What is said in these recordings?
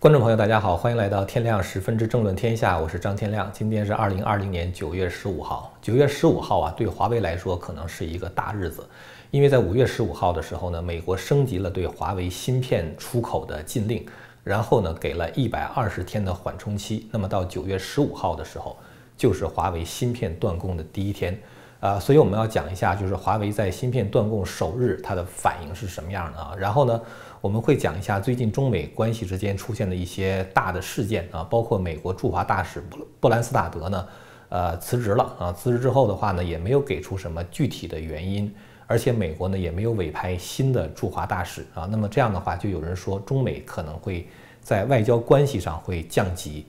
观众朋友，大家好，欢迎来到天亮十分之政论天下，我是张天亮。今天是二零二零年九月十五号，九月十五号啊，对华为来说可能是一个大日子，因为在五月十五号的时候呢，美国升级了对华为芯片出口的禁令，然后呢，给了一百二十天的缓冲期。那么到九月十五号的时候，就是华为芯片断供的第一天，啊，所以我们要讲一下，就是华为在芯片断供首日它的反应是什么样的啊？然后呢？我们会讲一下最近中美关系之间出现的一些大的事件啊，包括美国驻华大使布布兰斯塔德呢，呃辞职了啊，辞职之后的话呢，也没有给出什么具体的原因，而且美国呢也没有委派新的驻华大使啊，那么这样的话，就有人说中美可能会在外交关系上会降级。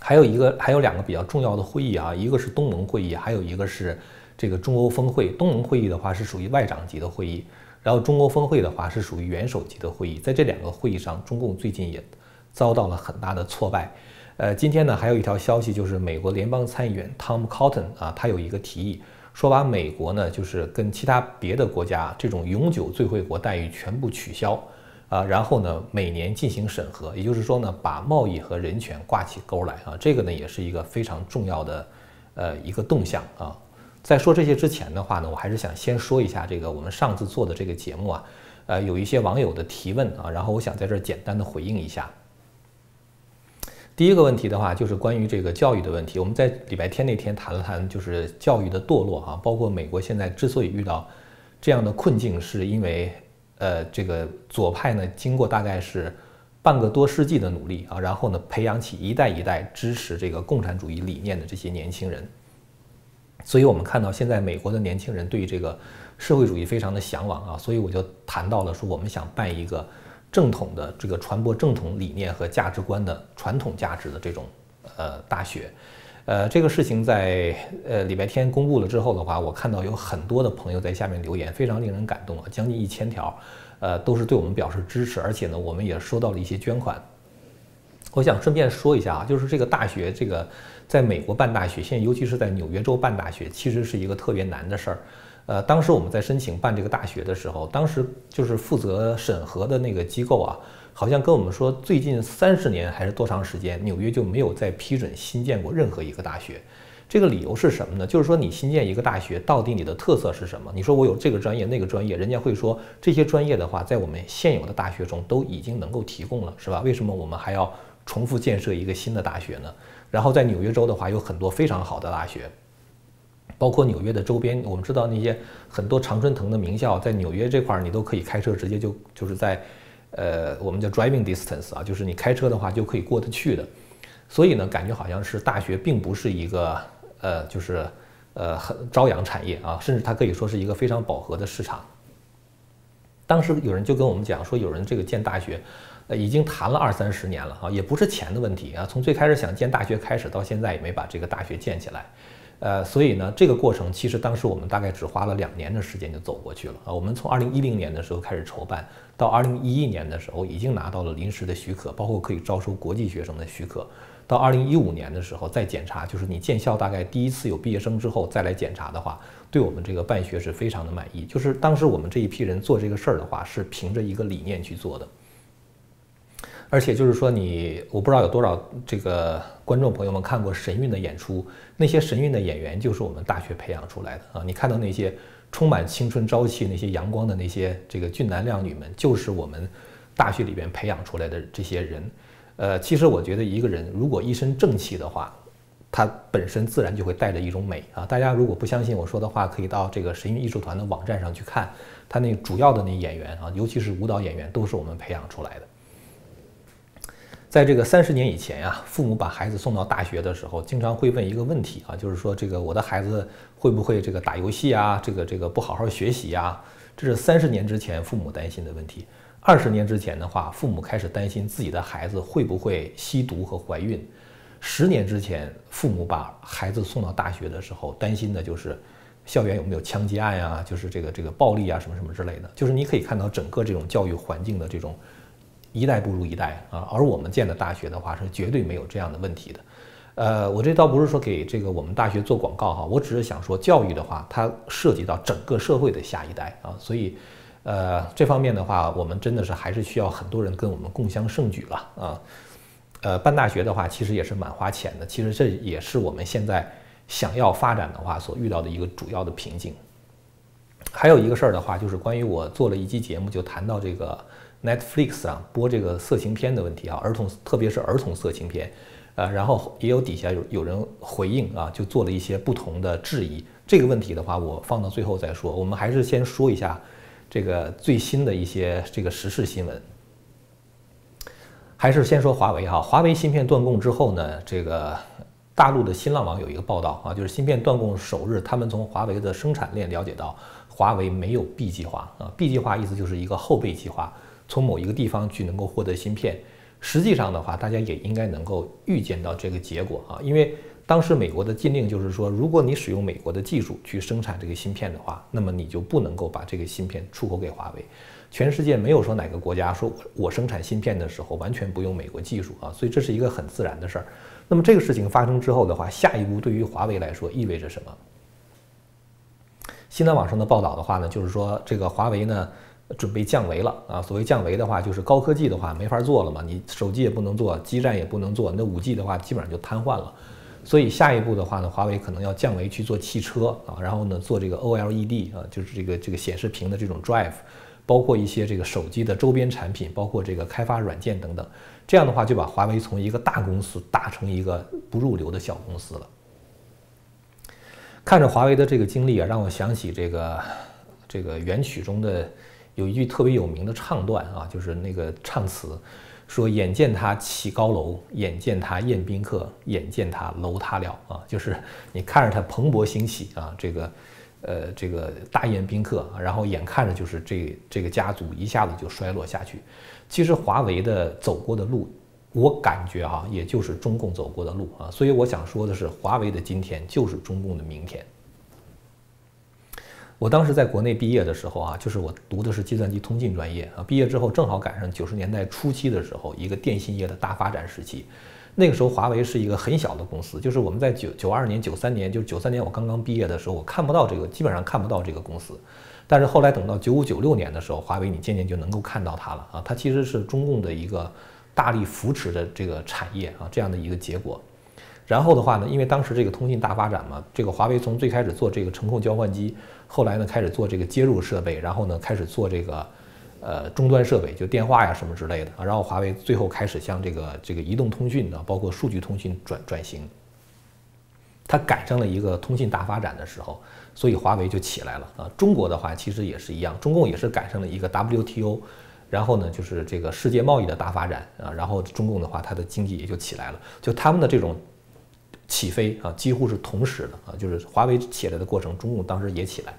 还有一个，还有两个比较重要的会议啊，一个是东盟会议，还有一个是这个中欧峰会。东盟会议的话是属于外长级的会议。然后中欧峰会的话是属于元首级的会议，在这两个会议上，中共最近也遭到了很大的挫败。呃，今天呢还有一条消息，就是美国联邦参议员 Tom Cotton 啊，他有一个提议，说把美国呢就是跟其他别的国家这种永久最惠国待遇全部取消啊，然后呢每年进行审核，也就是说呢把贸易和人权挂起钩来啊，这个呢也是一个非常重要的呃一个动向啊。在说这些之前的话呢，我还是想先说一下这个我们上次做的这个节目啊，呃，有一些网友的提问啊，然后我想在这儿简单的回应一下。第一个问题的话，就是关于这个教育的问题。我们在礼拜天那天谈了谈，就是教育的堕落哈，包括美国现在之所以遇到这样的困境，是因为呃，这个左派呢，经过大概是半个多世纪的努力啊，然后呢，培养起一代一代支持这个共产主义理念的这些年轻人。所以，我们看到现在美国的年轻人对于这个社会主义非常的向往啊，所以我就谈到了说，我们想办一个正统的这个传播正统理念和价值观的传统价值的这种呃大学，呃，这个事情在呃礼拜天公布了之后的话，我看到有很多的朋友在下面留言，非常令人感动啊，将近一千条，呃，都是对我们表示支持，而且呢，我们也收到了一些捐款。我想顺便说一下啊，就是这个大学，这个在美国办大学，现在尤其是在纽约州办大学，其实是一个特别难的事儿。呃，当时我们在申请办这个大学的时候，当时就是负责审核的那个机构啊，好像跟我们说，最近三十年还是多长时间，纽约就没有再批准新建过任何一个大学。这个理由是什么呢？就是说你新建一个大学，到底你的特色是什么？你说我有这个专业那个专业，人家会说这些专业的话，在我们现有的大学中都已经能够提供了，是吧？为什么我们还要？重复建设一个新的大学呢？然后在纽约州的话，有很多非常好的大学，包括纽约的周边。我们知道那些很多常春藤的名校，在纽约这块儿，你都可以开车直接就就是在，呃，我们叫 driving distance 啊，就是你开车的话就可以过得去的。所以呢，感觉好像是大学并不是一个呃，就是呃很朝阳产业啊，甚至它可以说是一个非常饱和的市场。当时有人就跟我们讲说，有人这个建大学。呃，已经谈了二三十年了啊，也不是钱的问题啊。从最开始想建大学开始，到现在也没把这个大学建起来。呃，所以呢，这个过程其实当时我们大概只花了两年的时间就走过去了啊。我们从二零一零年的时候开始筹办，到二零一一年的时候已经拿到了临时的许可，包括可以招收国际学生的许可。到二零一五年的时候再检查，就是你建校大概第一次有毕业生之后再来检查的话，对我们这个办学是非常的满意。就是当时我们这一批人做这个事儿的话，是凭着一个理念去做的。而且就是说，你我不知道有多少这个观众朋友们看过神韵的演出，那些神韵的演员就是我们大学培养出来的啊！你看到那些充满青春朝气、那些阳光的那些这个俊男靓女们，就是我们大学里边培养出来的这些人。呃，其实我觉得一个人如果一身正气的话，他本身自然就会带着一种美啊！大家如果不相信我说的话，可以到这个神韵艺术团的网站上去看，他那主要的那演员啊，尤其是舞蹈演员，都是我们培养出来的。在这个三十年以前呀，父母把孩子送到大学的时候，经常会问一个问题啊，就是说这个我的孩子会不会这个打游戏啊，这个这个不好好学习呀？这是三十年之前父母担心的问题。二十年之前的话，父母开始担心自己的孩子会不会吸毒和怀孕。十年之前，父母把孩子送到大学的时候，担心的就是校园有没有枪击案呀，就是这个这个暴力啊什么什么之类的。就是你可以看到整个这种教育环境的这种。一代不如一代啊，而我们建的大学的话是绝对没有这样的问题的。呃，我这倒不是说给这个我们大学做广告哈，我只是想说，教育的话它涉及到整个社会的下一代啊，所以，呃，这方面的话，我们真的是还是需要很多人跟我们共襄盛举了啊。呃，办大学的话，其实也是蛮花钱的。其实这也是我们现在想要发展的话所遇到的一个主要的瓶颈。还有一个事儿的话，就是关于我做了一期节目，就谈到这个 Netflix 上播这个色情片的问题啊，儿童特别是儿童色情片，呃，然后也有底下有有人回应啊，就做了一些不同的质疑。这个问题的话，我放到最后再说。我们还是先说一下这个最新的一些这个时事新闻。还是先说华为哈，华为芯片断供之后呢，这个大陆的新浪网有一个报道啊，就是芯片断供首日，他们从华为的生产链了解到，华为没有 B 计划啊，B 计划意思就是一个后备计划，从某一个地方去能够获得芯片。实际上的话，大家也应该能够预见到这个结果啊，因为当时美国的禁令就是说，如果你使用美国的技术去生产这个芯片的话，那么你就不能够把这个芯片出口给华为。全世界没有说哪个国家说我生产芯片的时候完全不用美国技术啊，所以这是一个很自然的事儿。那么这个事情发生之后的话，下一步对于华为来说意味着什么？新浪网上的报道的话呢，就是说这个华为呢准备降维了啊。所谓降维的话，就是高科技的话没法做了嘛，你手机也不能做，基站也不能做，那五 G 的话基本上就瘫痪了。所以下一步的话呢，华为可能要降维去做汽车啊，然后呢做这个 OLED 啊，就是这个这个显示屏的这种 drive。包括一些这个手机的周边产品，包括这个开发软件等等，这样的话就把华为从一个大公司打成一个不入流的小公司了。看着华为的这个经历啊，让我想起这个这个元曲中的有一句特别有名的唱段啊，就是那个唱词说：“眼见他起高楼，眼见他宴宾客，眼见他楼塌了啊！”就是你看着他蓬勃兴起啊，这个。呃，这个大宴宾客，然后眼看着就是这这个家族一下子就衰落下去。其实华为的走过的路，我感觉哈，也就是中共走过的路啊。所以我想说的是，华为的今天就是中共的明天。我当时在国内毕业的时候啊，就是我读的是计算机通信专业啊，毕业之后正好赶上九十年代初期的时候，一个电信业的大发展时期。那个时候，华为是一个很小的公司，就是我们在九九二年、九三年，就是九三年我刚刚毕业的时候，我看不到这个，基本上看不到这个公司。但是后来等到九五、九六年的时候，华为你渐渐就能够看到它了啊，它其实是中共的一个大力扶持的这个产业啊，这样的一个结果。然后的话呢，因为当时这个通信大发展嘛，这个华为从最开始做这个程控交换机，后来呢开始做这个接入设备，然后呢开始做这个。呃，终端设备就电话呀什么之类的啊，然后华为最后开始向这个这个移动通讯的，包括数据通讯转转型。它赶上了一个通信大发展的时候，所以华为就起来了啊。中国的话其实也是一样，中共也是赶上了一个 WTO，然后呢就是这个世界贸易的大发展啊，然后中共的话它的经济也就起来了，就他们的这种起飞啊几乎是同时的啊，就是华为起来的过程，中共当时也起来。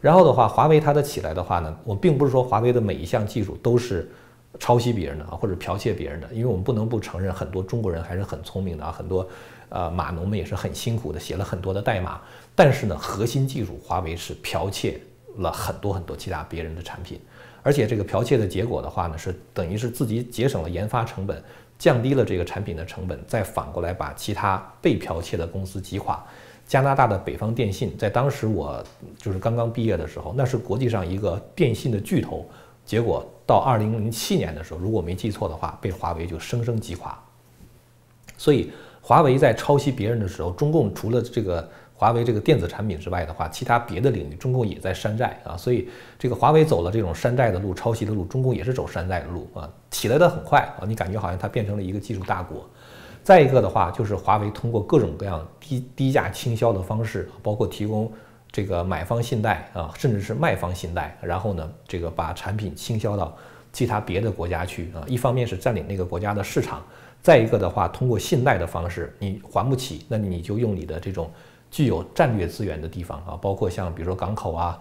然后的话，华为它的起来的话呢，我并不是说华为的每一项技术都是抄袭别人的啊，或者剽窃别人的，因为我们不能不承认很多中国人还是很聪明的啊，很多呃码农们也是很辛苦的，写了很多的代码。但是呢，核心技术华为是剽窃了很多很多其他别人的产品，而且这个剽窃的结果的话呢，是等于是自己节省了研发成本，降低了这个产品的成本，再反过来把其他被剽窃的公司击垮。加拿大的北方电信，在当时我就是刚刚毕业的时候，那是国际上一个电信的巨头。结果到二零零七年的时候，如果没记错的话，被华为就生生击垮。所以，华为在抄袭别人的时候，中共除了这个华为这个电子产品之外的话，其他别的领域，中共也在山寨啊。所以，这个华为走了这种山寨的路、抄袭的路，中共也是走山寨的路啊，起来的很快啊，你感觉好像它变成了一个技术大国。再一个的话，就是华为通过各种各样低低价倾销的方式，包括提供这个买方信贷啊，甚至是卖方信贷，然后呢，这个把产品倾销到其他别的国家去啊。一方面是占领那个国家的市场，再一个的话，通过信贷的方式，你还不起，那你就用你的这种具有战略资源的地方啊，包括像比如说港口啊、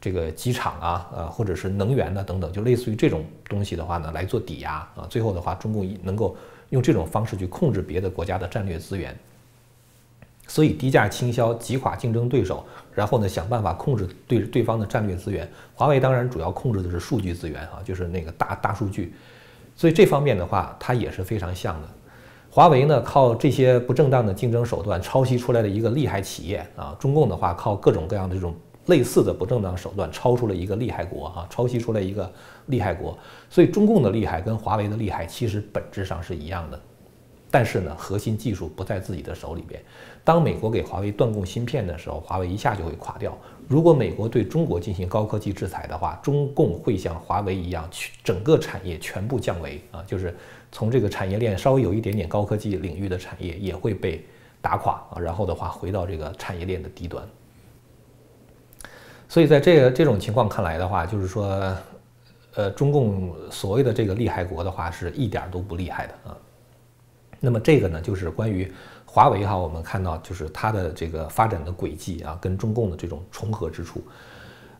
这个机场啊、呃，或者是能源啊等等，就类似于这种东西的话呢，来做抵押啊。最后的话，中共能够。用这种方式去控制别的国家的战略资源，所以低价倾销击垮竞争对手，然后呢想办法控制对对方的战略资源。华为当然主要控制的是数据资源啊，就是那个大大数据。所以这方面的话，它也是非常像的。华为呢靠这些不正当的竞争手段抄袭出来的一个厉害企业啊，中共的话靠各种各样的这种类似的不正当手段超出了一个厉害国哈，抄袭出来一个厉害国，所以中共的厉害跟华为的厉害其实本质上是一样的，但是呢，核心技术不在自己的手里边。当美国给华为断供芯片的时候，华为一下就会垮掉。如果美国对中国进行高科技制裁的话，中共会像华为一样，去整个产业全部降维啊，就是从这个产业链稍微有一点点高科技领域的产业也会被打垮啊，然后的话回到这个产业链的低端。所以在这个这种情况看来的话，就是说，呃，中共所谓的这个厉害国的话，是一点都不厉害的啊。那么这个呢，就是关于华为哈，我们看到就是它的这个发展的轨迹啊，跟中共的这种重合之处。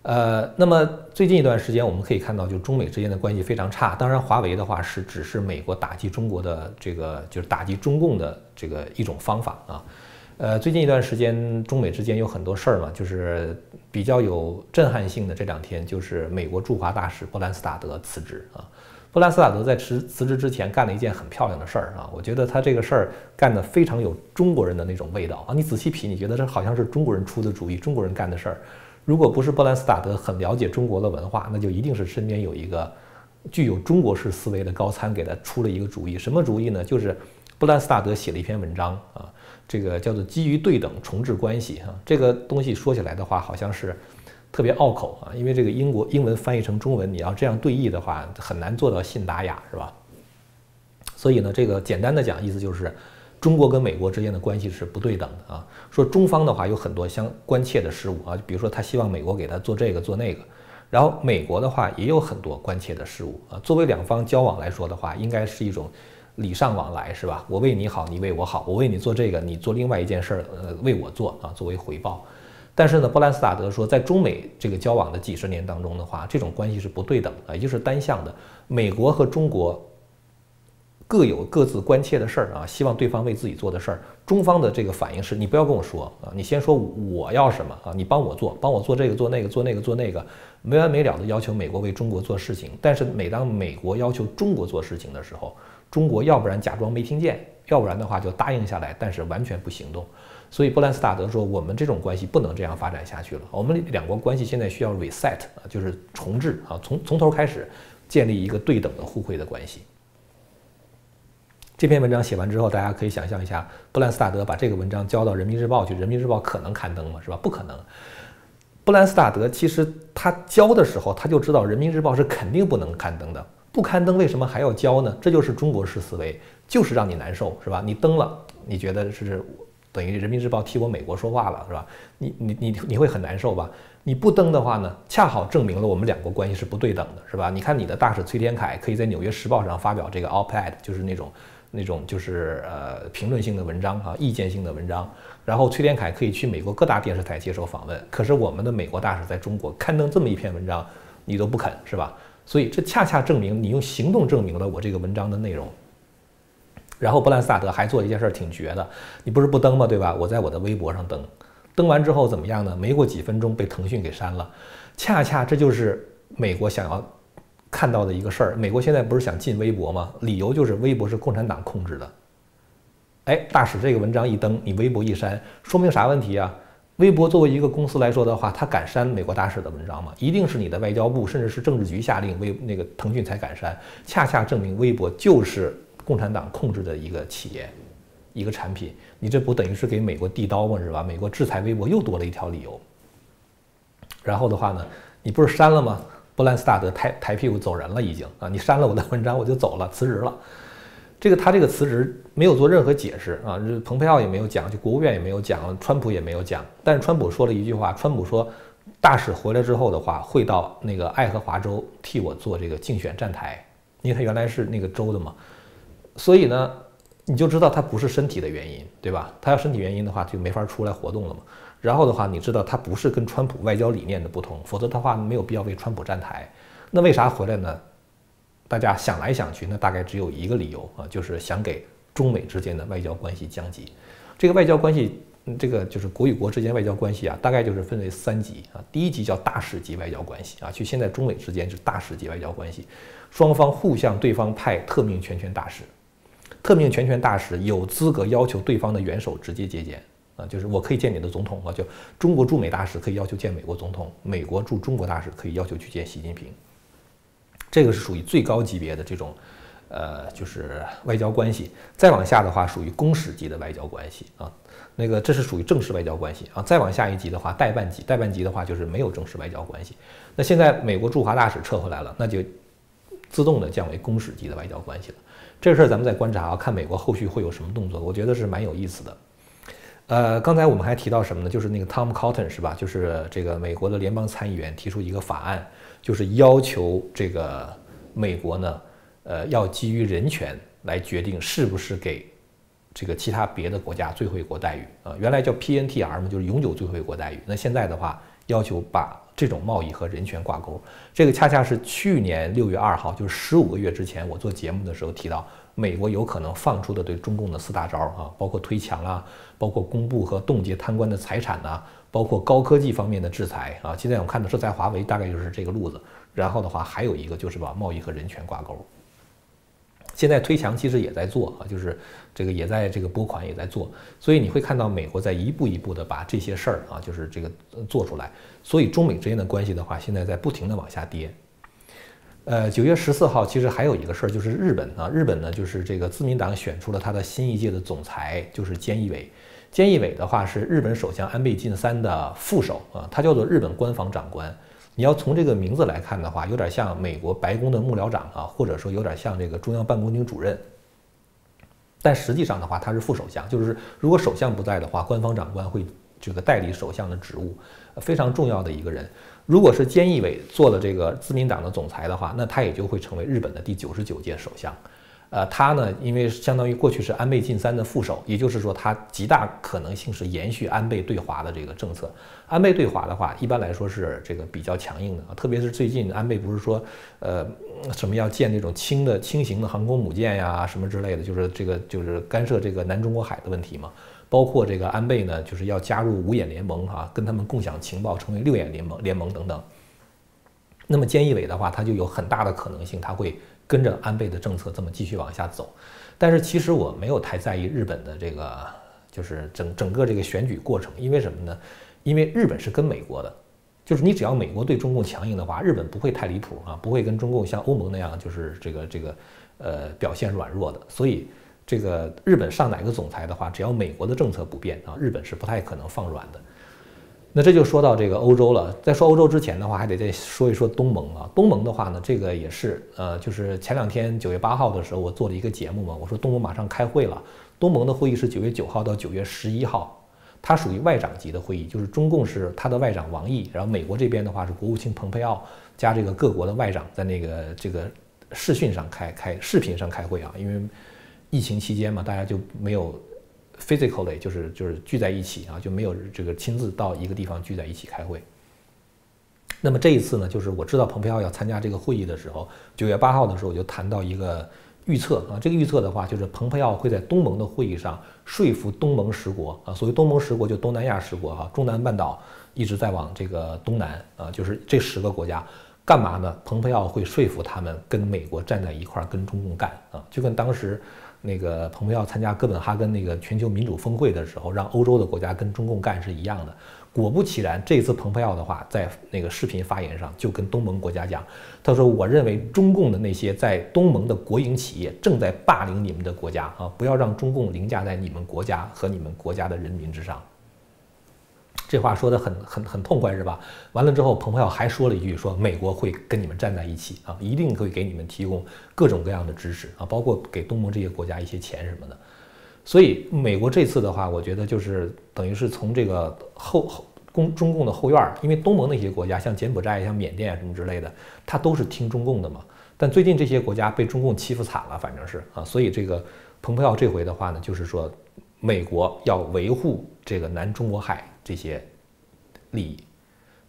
呃，那么最近一段时间，我们可以看到，就中美之间的关系非常差。当然，华为的话是只是美国打击中国的这个，就是打击中共的这个一种方法啊。呃，最近一段时间，中美之间有很多事儿嘛，就是比较有震撼性的。这两天，就是美国驻华大使布兰斯塔德辞职啊。布兰斯塔德在辞辞职之前干了一件很漂亮的事儿啊，我觉得他这个事儿干得非常有中国人的那种味道啊。你仔细品，你觉得这好像是中国人出的主意，中国人干的事儿。如果不是布兰斯塔德很了解中国的文化，那就一定是身边有一个具有中国式思维的高参给他出了一个主意。什么主意呢？就是布兰斯塔德写了一篇文章啊。这个叫做基于对等重置关系哈，这个东西说起来的话，好像是特别拗口啊，因为这个英国英文翻译成中文，你要这样对译的话，很难做到信达雅，是吧？所以呢，这个简单的讲，意思就是中国跟美国之间的关系是不对等的啊。说中方的话有很多相关切的事物啊，比如说他希望美国给他做这个做那个，然后美国的话也有很多关切的事物啊。作为两方交往来说的话，应该是一种。礼尚往来是吧？我为你好，你为我好，我为你做这个，你做另外一件事儿，呃，为我做啊，作为回报。但是呢，布兰斯塔德说，在中美这个交往的几十年当中的话，这种关系是不对等的，也就是单向的。美国和中国各有各自关切的事儿啊，希望对方为自己做的事儿。中方的这个反应是你不要跟我说啊，你先说我要什么啊，你帮我做，帮我做这个做那个做那个做那个，没完没了的要求美国为中国做事情。但是每当美国要求中国做事情的时候，中国要不然假装没听见，要不然的话就答应下来，但是完全不行动。所以布兰斯塔德说：“我们这种关系不能这样发展下去了。我们两国关系现在需要 reset 啊，就是重置啊，从从头开始建立一个对等的互惠的关系。”这篇文章写完之后，大家可以想象一下，布兰斯塔德把这个文章交到人民日报去，人民日报可能刊登吗？是吧？不可能。布兰斯塔德其实他交的时候，他就知道人民日报是肯定不能刊登的。不刊登为什么还要交呢？这就是中国式思维，就是让你难受，是吧？你登了，你觉得是等于人民日报替我美国说话了，是吧？你你你你会很难受吧？你不登的话呢，恰好证明了我们两国关系是不对等的，是吧？你看你的大使崔天凯可以在《纽约时报》上发表这个 op-ed，就是那种那种就是呃评论性的文章啊，意见性的文章。然后崔天凯可以去美国各大电视台接受访问，可是我们的美国大使在中国刊登这么一篇文章，你都不肯，是吧？所以这恰恰证明你用行动证明了我这个文章的内容。然后布兰斯塔德还做一件事儿挺绝的，你不是不登吗？对吧？我在我的微博上登，登完之后怎么样呢？没过几分钟被腾讯给删了。恰恰这就是美国想要看到的一个事儿。美国现在不是想禁微博吗？理由就是微博是共产党控制的。哎，大使这个文章一登，你微博一删，说明啥问题啊？微博作为一个公司来说的话，他敢删美国大使的文章吗？一定是你的外交部，甚至是政治局下令，微那个腾讯才敢删。恰恰证明微博就是共产党控制的一个企业，一个产品。你这不等于是给美国递刀吗？是吧？美国制裁微博又多了一条理由。然后的话呢，你不是删了吗？布兰斯塔德抬抬屁股走人了，已经啊！你删了我的文章，我就走了，辞职了。这个他这个辞职没有做任何解释啊，蓬佩奥也没有讲，就国务院也没有讲，川普也没有讲。但是川普说了一句话，川普说，大使回来之后的话，会到那个爱荷华州替我做这个竞选站台，因为他原来是那个州的嘛。所以呢，你就知道他不是身体的原因，对吧？他要身体原因的话，就没法出来活动了嘛。然后的话，你知道他不是跟川普外交理念的不同，否则的话没有必要为川普站台。那为啥回来呢？大家想来想去，那大概只有一个理由啊，就是想给中美之间的外交关系降级。这个外交关系，这个就是国与国之间外交关系啊，大概就是分为三级啊。第一级叫大使级外交关系啊，就现在中美之间是大使级外交关系，双方互相对方派特命全权大使，特命全权大使有资格要求对方的元首直接接见啊，就是我可以见你的总统啊，就中国驻美大使可以要求见美国总统，美国驻中国大使可以要求去见习近平，这个是属于最高级别的这种，呃，就是外交关系。再往下的话，属于公使级的外交关系啊，那个这是属于正式外交关系啊。再往下一级的话，代办级，代办级的话就是没有正式外交关系。那现在美国驻华大使撤回来了，那就自动的降为公使级的外交关系了。这个事儿咱们再观察啊，看美国后续会有什么动作，我觉得是蛮有意思的。呃，刚才我们还提到什么呢？就是那个 Tom Cotton 是吧？就是这个美国的联邦参议员提出一个法案，就是要求这个美国呢，呃，要基于人权来决定是不是给这个其他别的国家最惠国待遇啊。原来叫 PNTR 嘛，就是永久最惠国待遇。那现在的话，要求把这种贸易和人权挂钩，这个恰恰是去年六月二号，就是十五个月之前，我做节目的时候提到，美国有可能放出的对中共的四大招啊，包括推墙啊，包括公布和冻结贪官的财产呐，包括高科技方面的制裁啊。现在我们看的是在华为，大概就是这个路子。然后的话，还有一个就是把贸易和人权挂钩。现在推墙其实也在做啊，就是这个也在这个拨款也在做，所以你会看到美国在一步一步的把这些事儿啊，就是这个做出来。所以中美之间的关系的话，现在在不停的往下跌。呃，九月十四号其实还有一个事儿，就是日本啊，日本呢就是这个自民党选出了他的新一届的总裁，就是菅义伟。菅义伟的话是日本首相安倍晋三的副手啊，他叫做日本官房长官。你要从这个名字来看的话，有点像美国白宫的幕僚长啊，或者说有点像这个中央办公厅主任。但实际上的话，他是副首相，就是如果首相不在的话，官方长官会这个代理首相的职务，非常重要的一个人。如果是菅义伟做了这个自民党的总裁的话，那他也就会成为日本的第九十九届首相。呃，他呢，因为相当于过去是安倍晋三的副手，也就是说，他极大可能性是延续安倍对华的这个政策。安倍对华的话，一般来说是这个比较强硬的啊，特别是最近安倍不是说，呃，什么要建那种轻的轻型的航空母舰呀，什么之类的，就是这个就是干涉这个南中国海的问题嘛。包括这个安倍呢，就是要加入五眼联盟哈，跟他们共享情报，成为六眼联盟联盟等等。那么菅义伟的话，他就有很大的可能性，他会。跟着安倍的政策这么继续往下走，但是其实我没有太在意日本的这个，就是整整个这个选举过程，因为什么呢？因为日本是跟美国的，就是你只要美国对中共强硬的话，日本不会太离谱啊，不会跟中共像欧盟那样就是这个这个呃表现软弱的。所以这个日本上哪个总裁的话，只要美国的政策不变啊，日本是不太可能放软的。那这就说到这个欧洲了。在说欧洲之前的话，还得再说一说东盟啊。东盟的话呢，这个也是，呃，就是前两天九月八号的时候，我做了一个节目嘛，我说东盟马上开会了。东盟的会议是九月九号到九月十一号，它属于外长级的会议，就是中共是他的外长王毅，然后美国这边的话是国务卿蓬佩奥加这个各国的外长在那个这个视讯上开开视频上开会啊，因为疫情期间嘛，大家就没有。Physically 就是就是聚在一起啊，就没有这个亲自到一个地方聚在一起开会。那么这一次呢，就是我知道蓬佩奥要参加这个会议的时候，九月八号的时候我就谈到一个预测啊，这个预测的话就是蓬佩奥会在东盟的会议上说服东盟十国啊，所谓东盟十国就东南亚十国哈，中南半岛一直在往这个东南啊，就是这十个国家干嘛呢？蓬佩奥会说服他们跟美国站在一块儿跟中共干啊，就跟当时。那个蓬佩奥参加哥本哈根那个全球民主峰会的时候，让欧洲的国家跟中共干是一样的。果不其然，这次蓬佩奥的话，在那个视频发言上就跟东盟国家讲，他说：“我认为中共的那些在东盟的国营企业正在霸凌你们的国家啊，不要让中共凌驾在你们国家和你们国家的人民之上。”这话说的很很很痛快是吧？完了之后，蓬佩奥还说了一句，说美国会跟你们站在一起啊，一定会给你们提供各种各样的支持啊，包括给东盟这些国家一些钱什么的。所以美国这次的话，我觉得就是等于是从这个后后中中共的后院儿，因为东盟那些国家像柬埔寨、像缅甸什么之类的，他都是听中共的嘛。但最近这些国家被中共欺负惨了，反正是啊，所以这个蓬佩奥这回的话呢，就是说美国要维护这个南中国海。这些利益，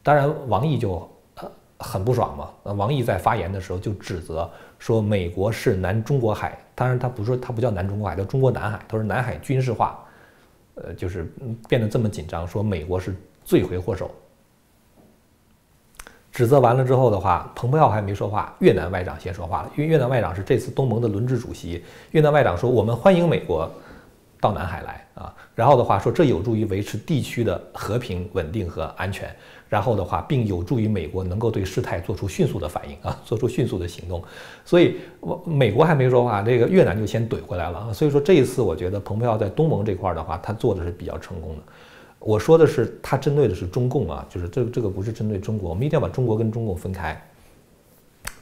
当然王毅就呃很不爽嘛。呃，王毅在发言的时候就指责说，美国是南中国海，当然他不说他不叫南中国海，叫中国南海。他说南海军事化，呃，就是变得这么紧张，说美国是罪魁祸首。指责完了之后的话，蓬佩奥还没说话，越南外长先说话了，因为越南外长是这次东盟的轮值主席。越南外长说，我们欢迎美国。到南海来啊。然后的话说，这有助于维持地区的和平、稳定和安全。然后的话，并有助于美国能够对事态做出迅速的反应啊，做出迅速的行动。所以，我美国还没说话，这个越南就先怼回来了啊。所以说这一次，我觉得蓬佩奥在东盟这块的话，他做的是比较成功的。我说的是，他针对的是中共啊，就是这这个不是针对中国，我们一定要把中国跟中共分开。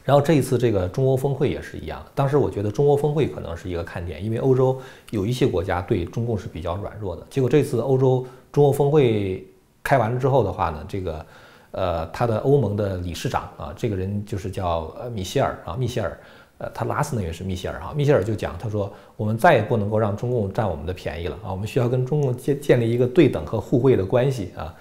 然后这一次这个中欧峰会也是一样，当时我觉得中欧峰会可能是一个看点，因为欧洲有一些国家对中共是比较软弱的。结果这次欧洲中欧峰会开完了之后的话呢，这个呃他的欧盟的理事长啊，这个人就是叫呃米歇尔啊，米歇尔。呃，他拉斯呢也是米歇尔哈，米歇尔就讲，他说我们再也不能够让中共占我们的便宜了啊，我们需要跟中共建建立一个对等和互惠的关系啊。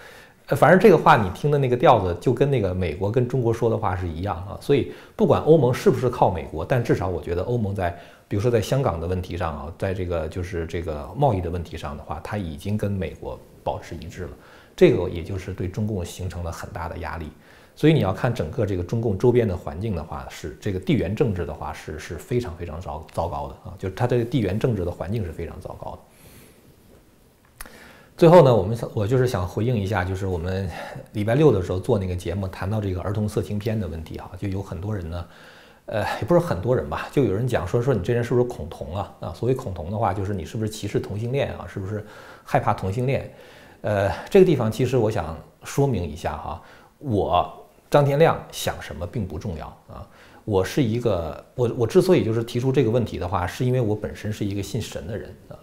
呃，反正这个话你听的那个调子就跟那个美国跟中国说的话是一样啊。所以不管欧盟是不是靠美国，但至少我觉得欧盟在，比如说在香港的问题上啊，在这个就是这个贸易的问题上的话，它已经跟美国保持一致了，这个也就是对中共形成了很大的压力。所以你要看整个这个中共周边的环境的话，是这个地缘政治的话是是非常非常糟糟糕的啊，就是它的地缘政治的环境是非常糟糕的。最后呢，我们想我就是想回应一下，就是我们礼拜六的时候做那个节目，谈到这个儿童色情片的问题啊，就有很多人呢，呃，也不是很多人吧，就有人讲说说你这人是不是恐同啊？啊，所谓恐同的话，就是你是不是歧视同性恋啊？是不是害怕同性恋？呃，这个地方其实我想说明一下哈，我。张天亮想什么并不重要啊！我是一个我我之所以就是提出这个问题的话，是因为我本身是一个信神的人啊。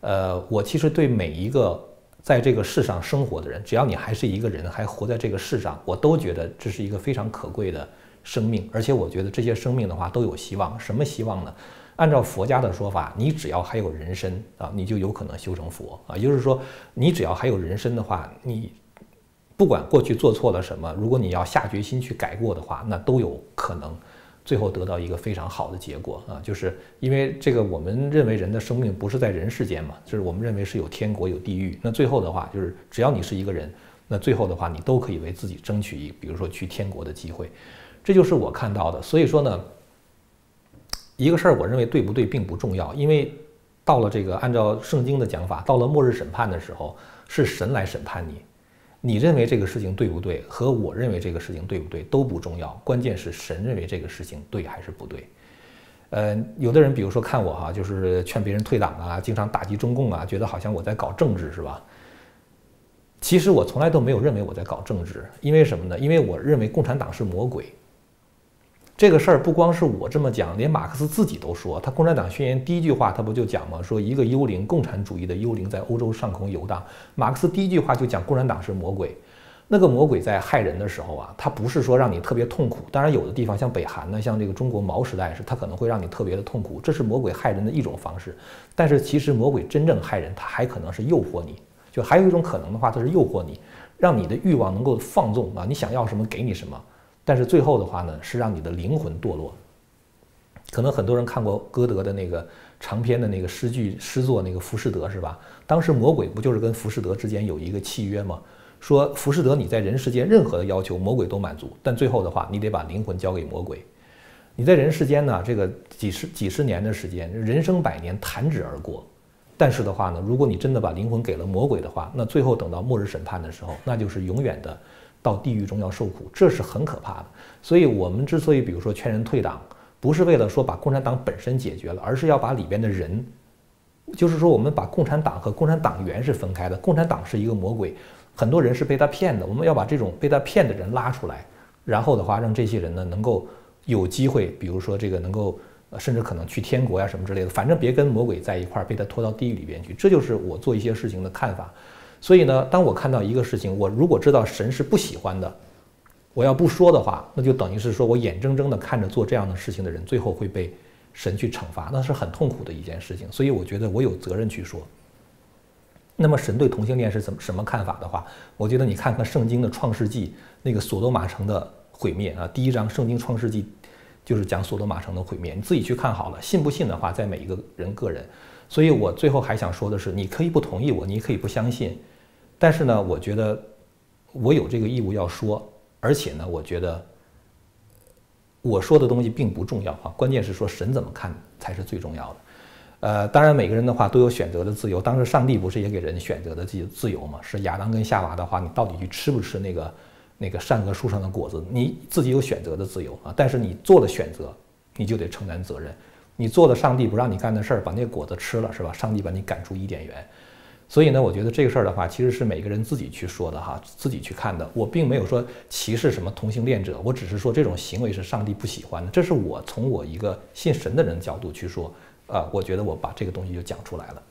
呃，我其实对每一个在这个世上生活的人，只要你还是一个人，还活在这个世上，我都觉得这是一个非常可贵的生命。而且我觉得这些生命的话都有希望。什么希望呢？按照佛家的说法，你只要还有人身啊，你就有可能修成佛啊。也就是说，你只要还有人身的话，你。不管过去做错了什么，如果你要下决心去改过的话，那都有可能最后得到一个非常好的结果啊！就是因为这个，我们认为人的生命不是在人世间嘛，就是我们认为是有天国有地狱。那最后的话，就是只要你是一个人，那最后的话，你都可以为自己争取一，比如说去天国的机会。这就是我看到的。所以说呢，一个事儿，我认为对不对并不重要，因为到了这个按照圣经的讲法，到了末日审判的时候，是神来审判你。你认为这个事情对不对，和我认为这个事情对不对都不重要，关键是神认为这个事情对还是不对。呃，有的人比如说看我哈，就是劝别人退党啊，经常打击中共啊，觉得好像我在搞政治是吧？其实我从来都没有认为我在搞政治，因为什么呢？因为我认为共产党是魔鬼。这个事儿不光是我这么讲，连马克思自己都说，他《共产党宣言》第一句话他不就讲吗？说一个幽灵，共产主义的幽灵在欧洲上空游荡。马克思第一句话就讲共产党是魔鬼，那个魔鬼在害人的时候啊，他不是说让你特别痛苦。当然有的地方像北韩呢，像这个中国毛时代是，他可能会让你特别的痛苦，这是魔鬼害人的一种方式。但是其实魔鬼真正害人，他还可能是诱惑你，就还有一种可能的话，他是诱惑你，让你的欲望能够放纵啊，你想要什么给你什么。但是最后的话呢，是让你的灵魂堕落。可能很多人看过歌德的那个长篇的那个诗句诗作，那个《浮士德》是吧？当时魔鬼不就是跟浮士德之间有一个契约吗？说浮士德你在人世间任何的要求，魔鬼都满足，但最后的话，你得把灵魂交给魔鬼。你在人世间呢，这个几十几十年的时间，人生百年弹指而过。但是的话呢，如果你真的把灵魂给了魔鬼的话，那最后等到末日审判的时候，那就是永远的。到地狱中要受苦，这是很可怕的。所以，我们之所以比如说劝人退党，不是为了说把共产党本身解决了，而是要把里边的人，就是说我们把共产党和共产党员是分开的。共产党是一个魔鬼，很多人是被他骗的。我们要把这种被他骗的人拉出来，然后的话，让这些人呢能够有机会，比如说这个能够，甚至可能去天国呀什么之类的，反正别跟魔鬼在一块儿，被他拖到地狱里边去。这就是我做一些事情的看法。所以呢，当我看到一个事情，我如果知道神是不喜欢的，我要不说的话，那就等于是说我眼睁睁地看着做这样的事情的人，最后会被神去惩罚，那是很痛苦的一件事情。所以我觉得我有责任去说。那么神对同性恋是怎么什么看法的话，我觉得你看看圣经的创世纪那个索多玛城的毁灭啊，第一章圣经创世纪就是讲索多玛城的毁灭，你自己去看好了，信不信的话，在每一个人个人。所以我最后还想说的是，你可以不同意我，你可以不相信。但是呢，我觉得我有这个义务要说，而且呢，我觉得我说的东西并不重要啊，关键是说神怎么看才是最重要的。呃，当然每个人的话都有选择的自由。当时上帝不是也给人选择的自自由吗？是亚当跟夏娃的话，你到底去吃不吃那个那个善恶树上的果子？你自己有选择的自由啊。但是你做了选择，你就得承担责任。你做了上帝不让你干的事儿，把那个果子吃了，是吧？上帝把你赶出伊甸园。所以呢，我觉得这个事儿的话，其实是每个人自己去说的哈，自己去看的。我并没有说歧视什么同性恋者，我只是说这种行为是上帝不喜欢的。这是我从我一个信神的人角度去说，啊，我觉得我把这个东西就讲出来了。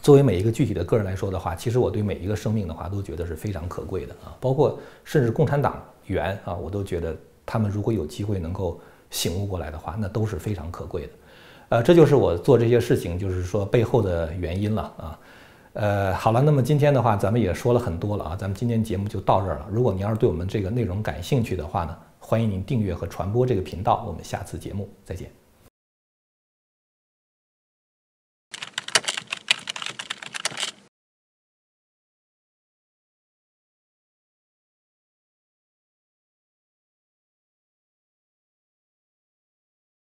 作为每一个具体的个人来说的话，其实我对每一个生命的话都觉得是非常可贵的啊，包括甚至共产党员啊，我都觉得他们如果有机会能够醒悟过来的话，那都是非常可贵的。呃，这就是我做这些事情，就是说背后的原因了啊。呃，好了，那么今天的话，咱们也说了很多了啊，咱们今天节目就到这儿了。如果您要是对我们这个内容感兴趣的话呢，欢迎您订阅和传播这个频道。我们下次节目再见。